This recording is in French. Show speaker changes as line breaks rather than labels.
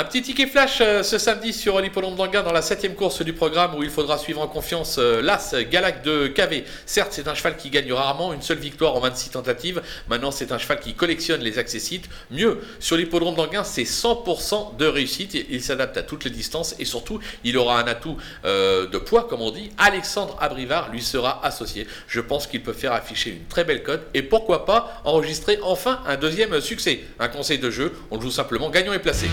Un petit ticket flash euh, ce samedi sur l'hippodrome d'Anguin dans la septième course du programme où il faudra suivre en confiance euh, l'As Galac de KV. Certes, c'est un cheval qui gagne rarement, une seule victoire en 26 tentatives. Maintenant, c'est un cheval qui collectionne les accessites. Mieux, sur l'hippodrome d'Anguin, c'est 100% de réussite. Il s'adapte à toutes les distances et surtout, il aura un atout euh, de poids, comme on dit. Alexandre Abrivard lui sera associé. Je pense qu'il peut faire afficher une très belle cote et pourquoi pas enregistrer enfin un deuxième succès. Un conseil de jeu, on joue simplement gagnant et placé.